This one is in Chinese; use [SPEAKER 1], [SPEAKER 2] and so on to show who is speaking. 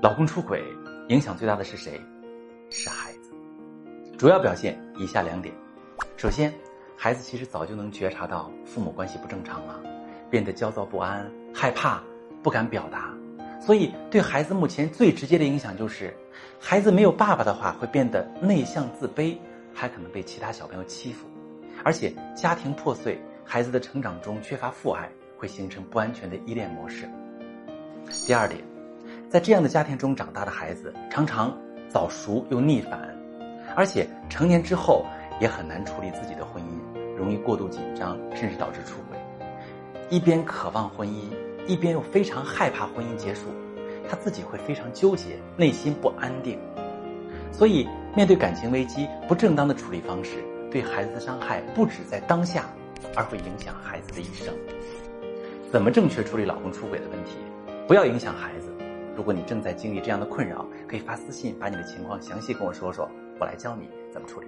[SPEAKER 1] 老公出轨影响最大的是谁？是孩子。主要表现以下两点：首先，孩子其实早就能觉察到父母关系不正常了，变得焦躁不安、害怕、不敢表达。所以，对孩子目前最直接的影响就是，孩子没有爸爸的话，会变得内向自卑，还可能被其他小朋友欺负。而且，家庭破碎，孩子的成长中缺乏父爱，会形成不安全的依恋模式。第二点。在这样的家庭中长大的孩子，常常早熟又逆反，而且成年之后也很难处理自己的婚姻，容易过度紧张，甚至导致出轨。一边渴望婚姻，一边又非常害怕婚姻结束，他自己会非常纠结，内心不安定。所以，面对感情危机，不正当的处理方式，对孩子的伤害不止在当下，而会影响孩子的一生。怎么正确处理老公出轨的问题？不要影响孩子。如果你正在经历这样的困扰，可以发私信把你的情况详细跟我说说，我来教你怎么处理。